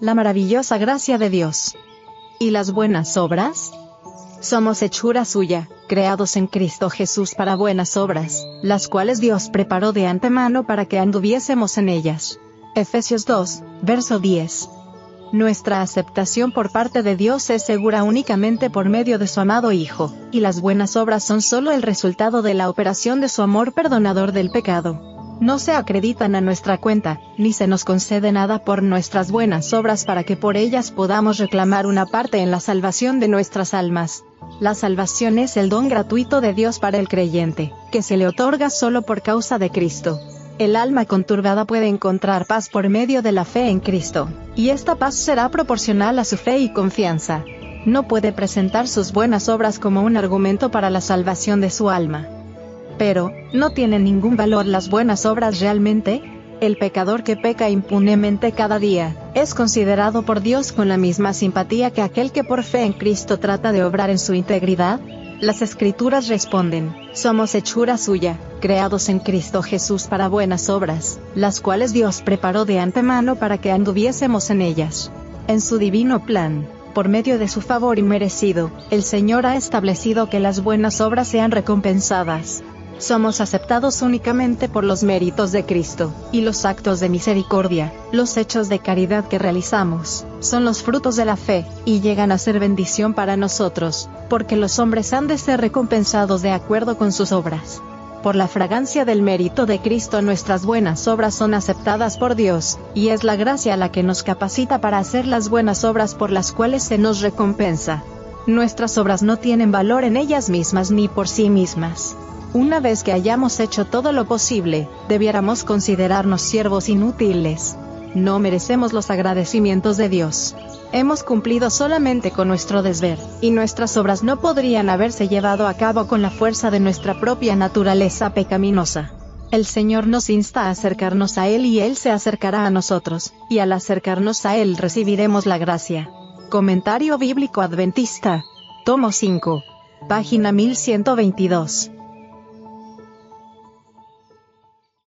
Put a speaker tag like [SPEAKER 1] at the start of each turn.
[SPEAKER 1] la maravillosa gracia de Dios. ¿Y las buenas obras? Somos hechura suya, creados en Cristo Jesús para buenas obras, las cuales Dios preparó de antemano para que anduviésemos en ellas. Efesios 2, verso 10. Nuestra aceptación por parte de Dios es segura únicamente por medio de su amado Hijo, y las buenas obras son solo el resultado de la operación de su amor perdonador del pecado no se acreditan a nuestra cuenta, ni se nos concede nada por nuestras buenas obras para que por ellas podamos reclamar una parte en la salvación de nuestras almas. La salvación es el don gratuito de Dios para el creyente, que se le otorga solo por causa de Cristo. El alma conturbada puede encontrar paz por medio de la fe en Cristo, y esta paz será proporcional a su fe y confianza. No puede presentar sus buenas obras como un argumento para la salvación de su alma. Pero, ¿no tienen ningún valor las buenas obras realmente? El pecador que peca impunemente cada día, es considerado por Dios con la misma simpatía que aquel que por fe en Cristo trata de obrar en su integridad. Las escrituras responden, somos hechura suya, creados en Cristo Jesús para buenas obras, las cuales Dios preparó de antemano para que anduviésemos en ellas. En su divino plan, por medio de su favor inmerecido, el Señor ha establecido que las buenas obras sean recompensadas, somos aceptados únicamente por los méritos de Cristo, y los actos de misericordia, los hechos de caridad que realizamos, son los frutos de la fe, y llegan a ser bendición para nosotros, porque los hombres han de ser recompensados de acuerdo con sus obras. Por la fragancia del mérito de Cristo nuestras buenas obras son aceptadas por Dios, y es la gracia la que nos capacita para hacer las buenas obras por las cuales se nos recompensa. Nuestras obras no tienen valor en ellas mismas ni por sí mismas. Una vez que hayamos hecho todo lo posible, debiéramos considerarnos siervos inútiles. No merecemos los agradecimientos de Dios. Hemos cumplido solamente con nuestro deber, y nuestras obras no podrían haberse llevado a cabo con la fuerza de nuestra propia naturaleza pecaminosa. El Señor nos insta a acercarnos a Él y Él se acercará a nosotros, y al acercarnos a Él recibiremos la gracia. Comentario Bíblico Adventista. Tomo 5. Página 1122.